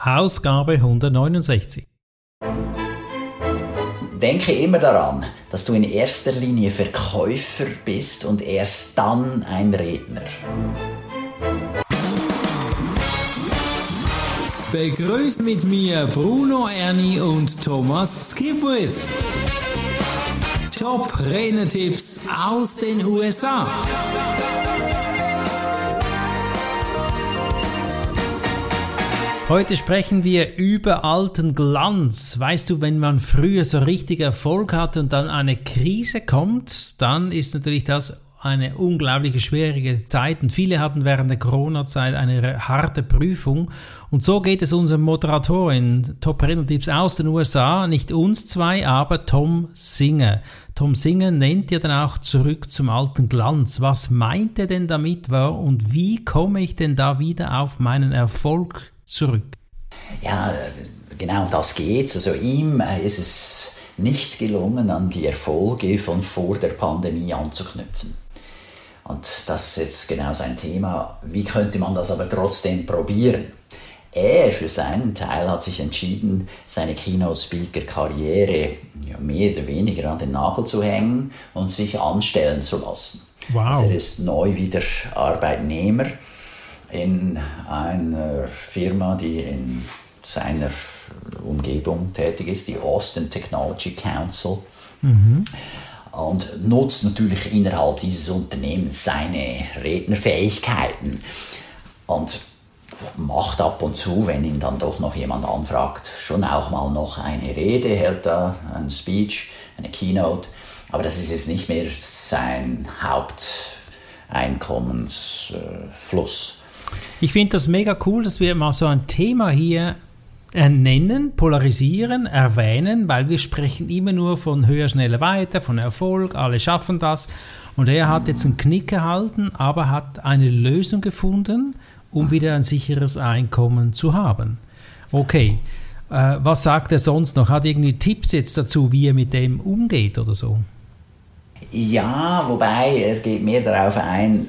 Ausgabe 169. Denke immer daran, dass du in erster Linie Verkäufer bist und erst dann ein Redner. Begrüßt mit mir Bruno Erni und Thomas Skipwith. Top Rednertipps aus den USA. Heute sprechen wir über alten Glanz. Weißt du, wenn man früher so richtig Erfolg hatte und dann eine Krise kommt, dann ist natürlich das eine unglaublich schwierige Zeit und viele hatten während der Corona-Zeit eine harte Prüfung. Und so geht es unserem Moderatorin Top Renner-Tipps aus den USA, nicht uns zwei, aber Tom Singer. Tom Singer nennt ja dann auch zurück zum alten Glanz. Was meint er denn damit war und wie komme ich denn da wieder auf meinen Erfolg zurück. Ja, genau das geht's. Also ihm äh, ist es nicht gelungen, an die Erfolge von vor der Pandemie anzuknüpfen. Und das ist jetzt genau sein Thema. Wie könnte man das aber trotzdem probieren? Er für seinen Teil hat sich entschieden, seine Keynote-Speaker-Karriere mehr oder weniger an den Nagel zu hängen und sich anstellen zu lassen. Wow. Also er ist neu wieder Arbeitnehmer in einer Firma, die in seiner Umgebung tätig ist, die Austin Technology Council. Mhm. Und nutzt natürlich innerhalb dieses Unternehmens seine Rednerfähigkeiten und macht ab und zu, wenn ihn dann doch noch jemand anfragt, schon auch mal noch eine Rede, hält da einen Speech, eine Keynote. Aber das ist jetzt nicht mehr sein Haupteinkommensfluss. Ich finde das mega cool, dass wir mal so ein Thema hier nennen, polarisieren, erwähnen, weil wir sprechen immer nur von höher, schneller, weiter, von Erfolg, alle schaffen das. Und er hat jetzt einen Knick erhalten, aber hat eine Lösung gefunden, um wieder ein sicheres Einkommen zu haben. Okay, äh, was sagt er sonst noch? Hat er irgendwie Tipps jetzt dazu, wie er mit dem umgeht oder so? Ja, wobei er geht mehr darauf ein,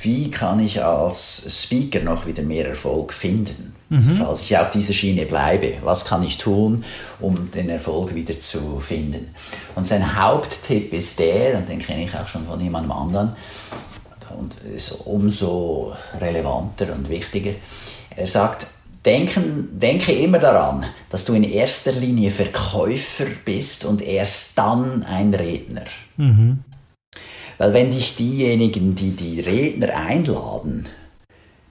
wie kann ich als Speaker noch wieder mehr Erfolg finden? Also mhm. Also falls ich auf dieser Schiene bleibe, was kann ich tun, um den Erfolg wieder zu finden? Und sein Haupttipp ist der, und den kenne ich auch schon von jemandem anderen, und ist umso relevanter und wichtiger. Er sagt, denken, denke immer daran, dass du in erster Linie Verkäufer bist und erst dann ein Redner. Mhm. Weil wenn dich diejenigen, die die Redner einladen,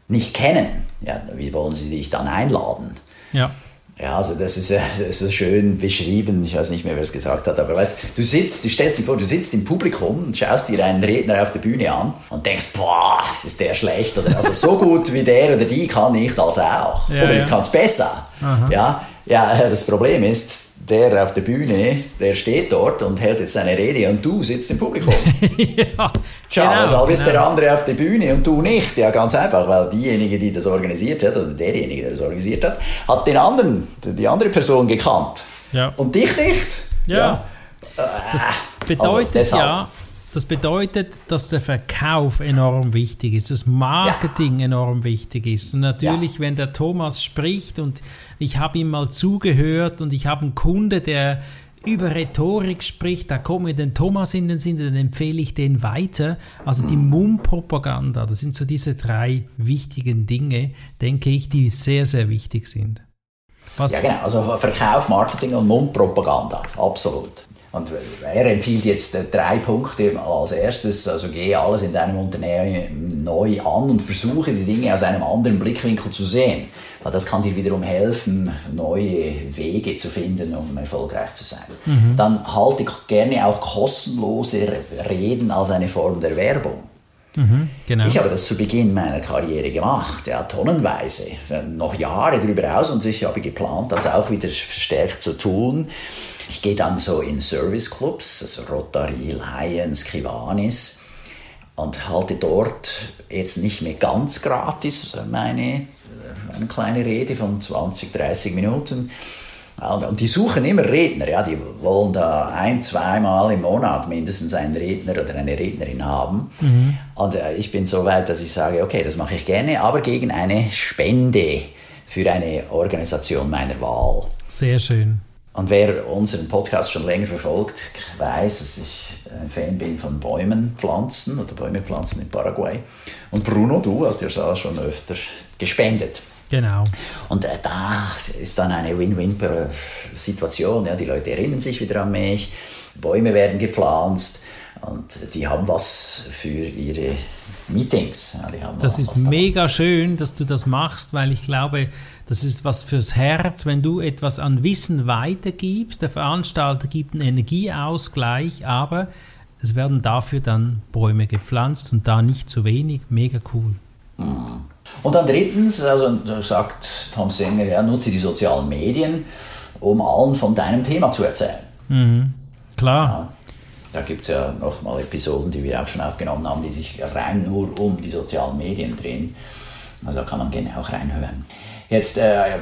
nicht kennen, ja, wie wollen sie dich dann einladen? Ja. Ja, also das ist, das ist schön beschrieben, ich weiß nicht mehr, wer es gesagt hat, aber weißt du, sitzt, du stellst dir vor, du sitzt im Publikum und schaust dir einen Redner auf der Bühne an und denkst, boah, ist der schlecht oder also so gut wie der oder die kann ich das auch. Ja, oder ich kann es besser. Aha. Ja, ja, das Problem ist, der auf der Bühne, der steht dort und hält jetzt seine Rede und du sitzt im Publikum. ja, Tja, genau, weshalb ist der genau. andere auf der Bühne und du nicht? Ja, ganz einfach, weil diejenige, die das organisiert hat, oder derjenige, der das organisiert hat, hat den anderen, die andere Person gekannt. Ja. Und dich nicht. Ja. ja. Das bedeutet also ja, das bedeutet, dass der Verkauf enorm wichtig ist, das Marketing ja. enorm wichtig ist. Und natürlich, ja. wenn der Thomas spricht und ich habe ihm mal zugehört und ich habe einen Kunde, der über Rhetorik spricht, da kommt mir den Thomas in den Sinn, dann empfehle ich den weiter. Also die mhm. Mundpropaganda, das sind so diese drei wichtigen Dinge, denke ich, die sehr, sehr wichtig sind. Was ja, genau. Also Verkauf, Marketing und Mundpropaganda, absolut. Und er empfiehlt jetzt äh, drei Punkte als erstes, also gehe alles in deinem Unternehmen neu an und versuche die Dinge aus einem anderen Blickwinkel zu sehen. Weil das kann dir wiederum helfen, neue Wege zu finden, um erfolgreich zu sein. Mhm. Dann halte gerne auch kostenlose Reden als eine Form der Werbung. Mhm, genau. Ich habe das zu Beginn meiner Karriere gemacht, ja, tonnenweise, noch Jahre darüber aus und ich habe geplant, das auch wieder verstärkt zu tun. Ich gehe dann so in Serviceclubs, also Rotary, Lions, Kiwanis und halte dort jetzt nicht mehr ganz gratis meine eine kleine Rede von 20, 30 Minuten. Und die suchen immer Redner, ja, die wollen da ein, zweimal im Monat mindestens einen Redner oder eine Rednerin haben. Mhm. Und äh, ich bin so weit, dass ich sage, okay, das mache ich gerne, aber gegen eine Spende für eine Organisation meiner Wahl. Sehr schön. Und wer unseren Podcast schon länger verfolgt, weiß, dass ich ein Fan bin von Bäumen pflanzen oder Bäume pflanzen in Paraguay. Und Bruno, du hast ja schon öfter gespendet. Genau. Und äh, da ist dann eine Win-Win-Situation. Ja, die Leute erinnern sich wieder an mich, Bäume werden gepflanzt und die haben was für ihre Meetings. Ja, das ist mega schön, dass du das machst, weil ich glaube, das ist was fürs Herz, wenn du etwas an Wissen weitergibst. Der Veranstalter gibt einen Energieausgleich, aber es werden dafür dann Bäume gepflanzt und da nicht zu wenig. Mega cool. Mhm. Und dann drittens, also sagt Tom Singer, ja, nutze die sozialen Medien, um allen von deinem Thema zu erzählen. Mhm. Klar. Ja, da gibt es ja nochmal Episoden, die wir auch schon aufgenommen haben, die sich rein nur um die sozialen Medien drehen. Also da kann man gerne auch reinhören. Jetzt, äh,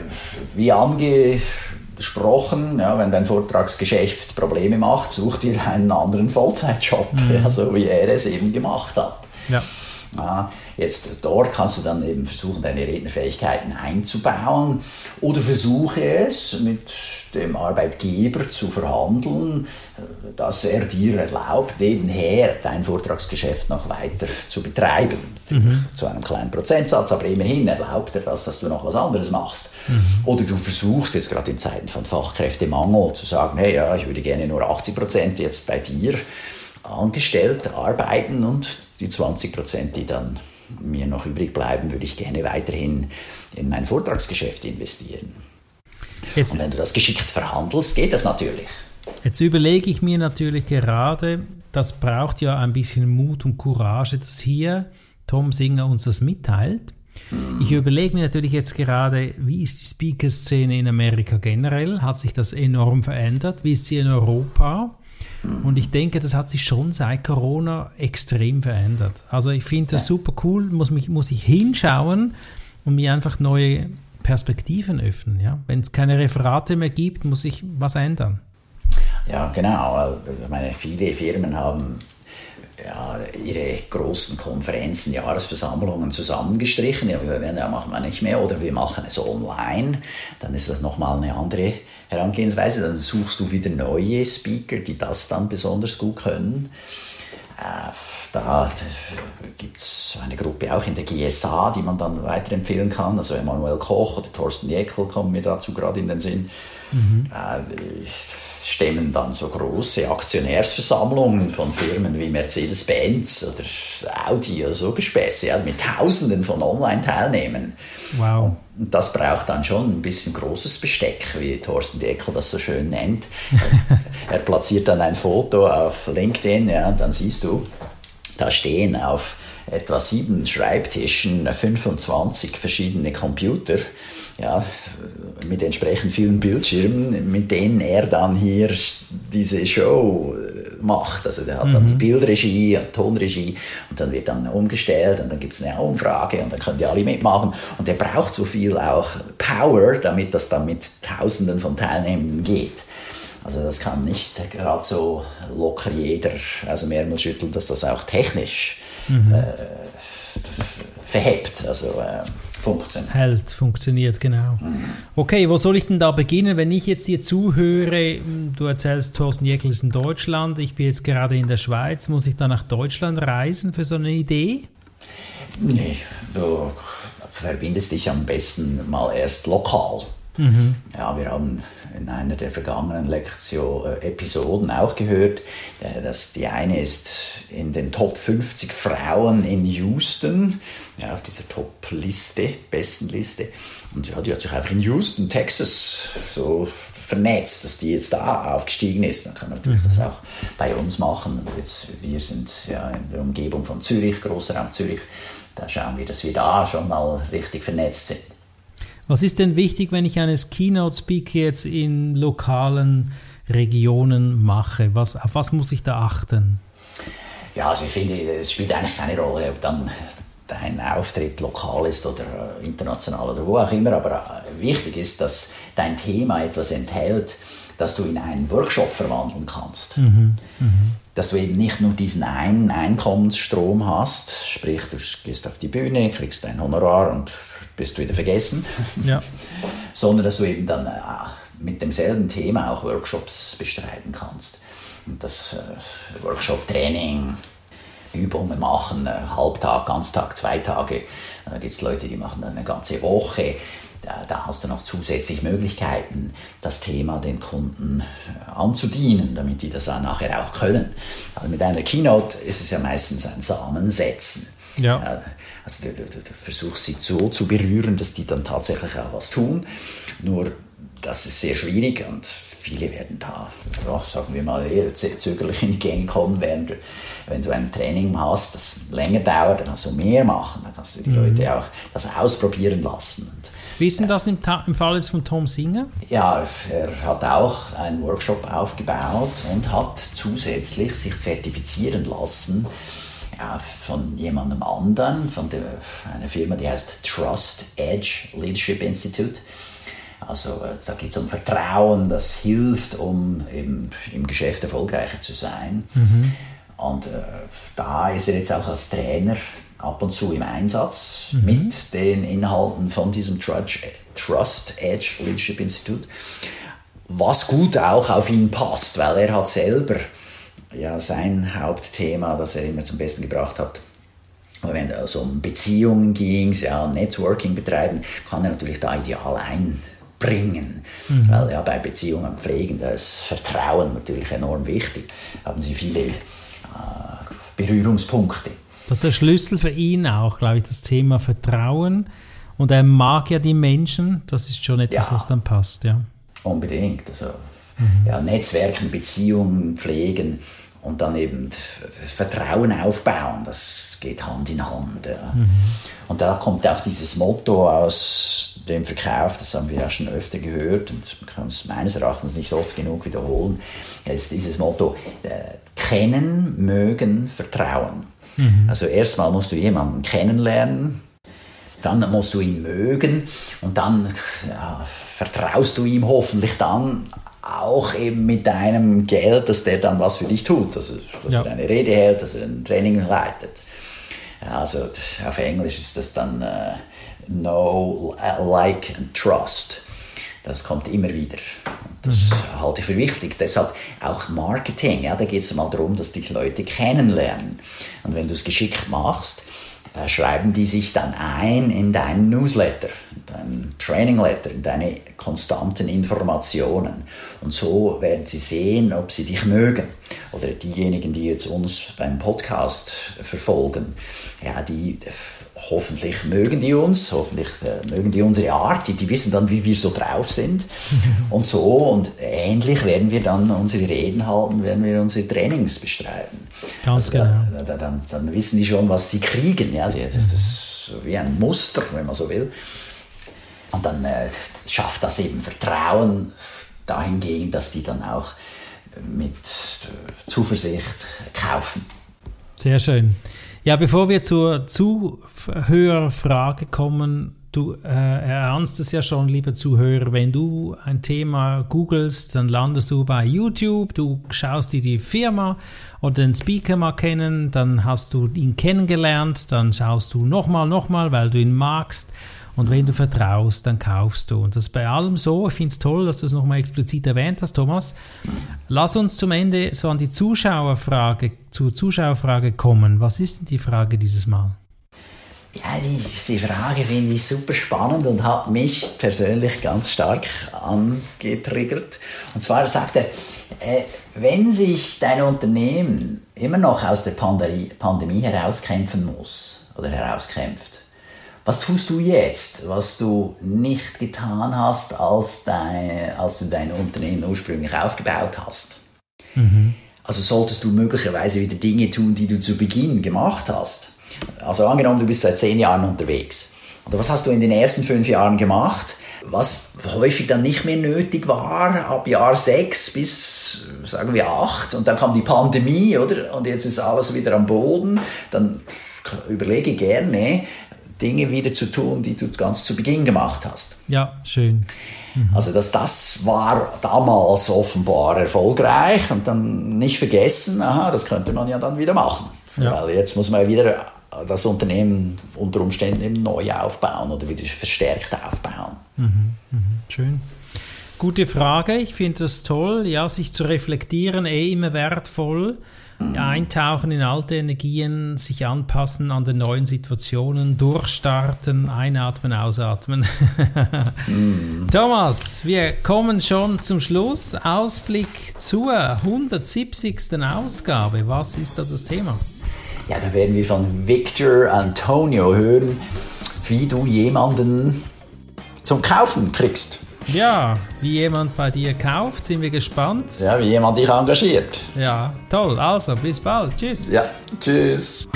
wie angesprochen, ja, wenn dein Vortragsgeschäft Probleme macht, such dir einen anderen Vollzeitjob, mhm. ja, so wie er es eben gemacht hat. Ja. Ja, jetzt dort kannst du dann eben versuchen, deine Rednerfähigkeiten einzubauen oder versuche es mit dem Arbeitgeber zu verhandeln, dass er dir erlaubt, nebenher dein Vortragsgeschäft noch weiter zu betreiben. Mhm. Zu einem kleinen Prozentsatz, aber immerhin erlaubt er das, dass du noch was anderes machst. Mhm. Oder du versuchst jetzt gerade in Zeiten von Fachkräftemangel zu sagen, hey, ja, ich würde gerne nur 80 Prozent jetzt bei dir angestellt arbeiten und die 20 Prozent, die dann mir noch übrig bleiben, würde ich gerne weiterhin in mein Vortragsgeschäft investieren. Jetzt, und wenn du das geschickt verhandelst, geht das natürlich. Jetzt überlege ich mir natürlich gerade, das braucht ja ein bisschen Mut und Courage, dass hier Tom Singer uns das mitteilt. Mhm. Ich überlege mir natürlich jetzt gerade, wie ist die Speaker-Szene in Amerika generell? Hat sich das enorm verändert? Wie ist sie in Europa? Und ich denke, das hat sich schon seit Corona extrem verändert. Also ich finde das super cool, muss, mich, muss ich hinschauen und mir einfach neue Perspektiven öffnen. Ja? Wenn es keine Referate mehr gibt, muss ich was ändern. Ja, genau. Ich meine, viele Firmen haben ja, ihre großen Konferenzen, Jahresversammlungen zusammengestrichen. Die haben gesagt, ja, machen wir nicht mehr oder wir machen es online. Dann ist das nochmal eine andere Herangehensweise. Dann suchst du wieder neue Speaker, die das dann besonders gut können. Da gibt es eine Gruppe auch in der GSA, die man dann weiterempfehlen kann. Also Emanuel Koch oder Thorsten Jäckel kommen mir dazu gerade in den Sinn. Mhm. Stemmen dann so große Aktionärsversammlungen von Firmen wie Mercedes-Benz oder Audi oder so Gespäße ja, mit Tausenden von Online-Teilnehmern. Wow. Und das braucht dann schon ein bisschen großes Besteck, wie Thorsten Deckel das so schön nennt. er platziert dann ein Foto auf LinkedIn, ja, dann siehst du, da stehen auf etwa sieben Schreibtischen 25 verschiedene Computer ja, mit entsprechend vielen Bildschirmen, mit denen er dann hier diese Show äh, macht. Also der hat dann die mhm. Bildregie, Tonregie und dann wird dann umgestellt und dann gibt es eine Umfrage und dann können die alle mitmachen. Und er braucht so viel auch Power, damit das dann mit Tausenden von Teilnehmenden geht. Also das kann nicht gerade so locker jeder aus dem Ärmel schütteln, dass das auch technisch mhm. äh, verhebt. Also äh, funktioniert. Hält, funktioniert, genau. Mhm. Okay, wo soll ich denn da beginnen, wenn ich jetzt dir zuhöre? Du erzählst, Thorsten Jäckel ist in Deutschland, ich bin jetzt gerade in der Schweiz. Muss ich da nach Deutschland reisen für so eine Idee? Nee, du verbindest dich am besten mal erst lokal. Mhm. Ja, wir haben in einer der vergangenen Lektion, äh, Episoden auch gehört, äh, dass die eine ist in den Top 50 Frauen in Houston, ja, auf dieser Top-Liste, besten Liste. Und ja, die hat sich einfach in Houston, Texas, so vernetzt, dass die jetzt da aufgestiegen ist. Dann kann man natürlich mhm. das auch bei uns machen. Und jetzt, wir sind ja in der Umgebung von Zürich, Großraum Zürich. Da schauen wir, dass wir da schon mal richtig vernetzt sind. Was ist denn wichtig, wenn ich eines Keynote-Speak jetzt in lokalen Regionen mache? Was, auf was muss ich da achten? Ja, also ich finde, es spielt eigentlich keine Rolle, ob dann dein Auftritt lokal ist oder äh, international oder wo auch immer, aber äh, wichtig ist, dass dein Thema etwas enthält, das du in einen Workshop verwandeln kannst. Mhm. Mhm. Dass du eben nicht nur diesen einen Einkommensstrom hast, sprich du gehst auf die Bühne, kriegst dein Honorar und bist wieder vergessen, ja. sondern dass du eben dann äh, mit demselben Thema auch Workshops bestreiten kannst. Und das äh, Workshop-Training, Übungen machen, äh, Halbtag, Ganztag, zwei Tage. Da gibt es Leute, die machen eine ganze Woche. Da, hast du noch zusätzlich Möglichkeiten, das Thema den Kunden äh, anzudienen, damit die das dann nachher auch können. Also mit einer Keynote ist es ja meistens ein Samensetzen. Ja. Also du, du, du versuchst sie so zu berühren, dass die dann tatsächlich auch was tun. Nur das ist sehr schwierig und viele werden da, ja, sagen wir mal, eher zögerlich in die Gänge kommen, während wenn du ein Training hast, das länger dauert, dann kannst du mehr machen, dann kannst du die mhm. Leute auch das ausprobieren lassen. Wie ist denn das im, im Fall jetzt von Tom Singer? Ja, er hat auch einen Workshop aufgebaut und hat zusätzlich sich zertifizieren lassen ja, von jemandem anderen, von der, einer Firma, die heißt Trust Edge Leadership Institute. Also äh, da geht es um Vertrauen, das hilft, um eben im Geschäft erfolgreicher zu sein. Mhm. Und äh, da ist er jetzt auch als Trainer ab und zu im Einsatz mhm. mit den Inhalten von diesem Trust Edge Leadership Institute, was gut auch auf ihn passt, weil er hat selber ja sein Hauptthema, das er immer zum Besten gebracht hat, wenn es um Beziehungen ging, ja, Networking betreiben, kann er natürlich da ideal ein bringen. Mhm. Weil ja, bei Beziehungen pflegen, da ist Vertrauen natürlich enorm wichtig. Haben sie viele äh, Berührungspunkte. Das ist der Schlüssel für ihn auch, glaube ich, das Thema Vertrauen. Und er mag ja die Menschen, das ist schon etwas, ja, was dann passt, ja. Unbedingt. Also, mhm. ja, Netzwerken, Beziehungen pflegen und dann eben Vertrauen aufbauen, das geht Hand in Hand. Ja. Mhm. Und da kommt auch dieses Motto aus dem Verkauf, das haben wir ja schon öfter gehört und man kann es meines Erachtens nicht oft genug wiederholen, ist dieses Motto, äh, kennen, mögen, vertrauen. Mhm. Also erstmal musst du jemanden kennenlernen, dann musst du ihn mögen und dann ja, vertraust du ihm hoffentlich dann auch eben mit deinem Geld, dass der dann was für dich tut, also dass ja. er eine Rede hält, dass er ein Training leitet. Also auf Englisch ist das dann äh, Know, Like and Trust. Das kommt immer wieder. Das mhm. halte ich für wichtig. Deshalb auch Marketing. Ja, da geht es mal darum, dass die Leute kennenlernen. Und wenn du es geschickt machst, schreiben die sich dann ein in deinen Newsletter, in deinen Training Letter, in deine konstanten Informationen. Und so werden sie sehen, ob sie dich mögen. Oder diejenigen, die jetzt uns beim Podcast verfolgen, ja, die hoffentlich mögen die uns, hoffentlich äh, mögen die unsere Art, die, die wissen dann, wie wir so drauf sind und so und ähnlich werden wir dann unsere Reden halten, werden wir unsere Trainings bestreiten. Ganz also, genau. Da, dann, dann, wissen die schon, was sie kriegen, ja, das ist wie ein Muster, wenn man so will. Und dann äh, schafft das eben Vertrauen dahingegen, dass die dann auch mit äh, Zuversicht kaufen. Sehr schön. Ja, bevor wir zur Zuhörerfrage kommen, du äh, erahnst es ja schon, lieber Zuhörer, wenn du ein Thema googelst, dann landest du bei YouTube, du schaust dir die Firma oder den Speaker mal kennen, dann hast du ihn kennengelernt, dann schaust du nochmal, nochmal, weil du ihn magst und wenn du vertraust, dann kaufst du. Und das ist bei allem so. Ich finde es toll, dass du es nochmal explizit erwähnt hast, Thomas. Lass uns zum Ende so an die Zuschauerfrage, zur Zuschauerfrage kommen. Was ist denn die Frage dieses Mal? Ja, diese Frage finde ich super spannend und hat mich persönlich ganz stark angetriggert. Und zwar sagt er, äh, wenn sich dein Unternehmen immer noch aus der Pandemie herauskämpfen muss oder herauskämpft, was tust du jetzt, was du nicht getan hast, als, dein, als du dein Unternehmen ursprünglich aufgebaut hast? Mhm. Also solltest du möglicherweise wieder Dinge tun, die du zu Beginn gemacht hast. Also angenommen, du bist seit zehn Jahren unterwegs. Oder was hast du in den ersten fünf Jahren gemacht, was häufig dann nicht mehr nötig war, ab Jahr sechs bis sagen wir acht, und dann kam die Pandemie, oder? Und jetzt ist alles wieder am Boden. Dann überlege gerne, Dinge wieder zu tun, die du ganz zu Beginn gemacht hast. Ja, schön. Mhm. Also das, das war damals offenbar erfolgreich und dann nicht vergessen, aha, das könnte man ja dann wieder machen. Ja. Weil jetzt muss man wieder das Unternehmen unter Umständen eben neu aufbauen oder wieder verstärkt aufbauen. Mhm, mh, schön. Gute Frage, ich finde das toll. Ja, sich zu reflektieren, eh immer wertvoll. Mhm. Eintauchen in alte Energien, sich anpassen an den neuen Situationen, durchstarten, einatmen, ausatmen. mhm. Thomas, wir kommen schon zum Schluss. Ausblick zur 170. Ausgabe. Was ist da das Thema? Ja, da werden wir von Victor Antonio hören, wie du jemanden zum Kaufen kriegst. Ja, wie jemand bei dir kauft, sind wir gespannt. Ja, wie jemand dich engagiert. Ja, toll. Also, bis bald. Tschüss. Ja, tschüss.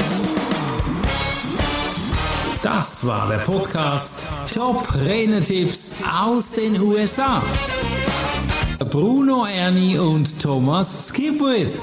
Das war der Podcast Top Renetipps aus den USA. Bruno Ernie und Thomas Skipwith.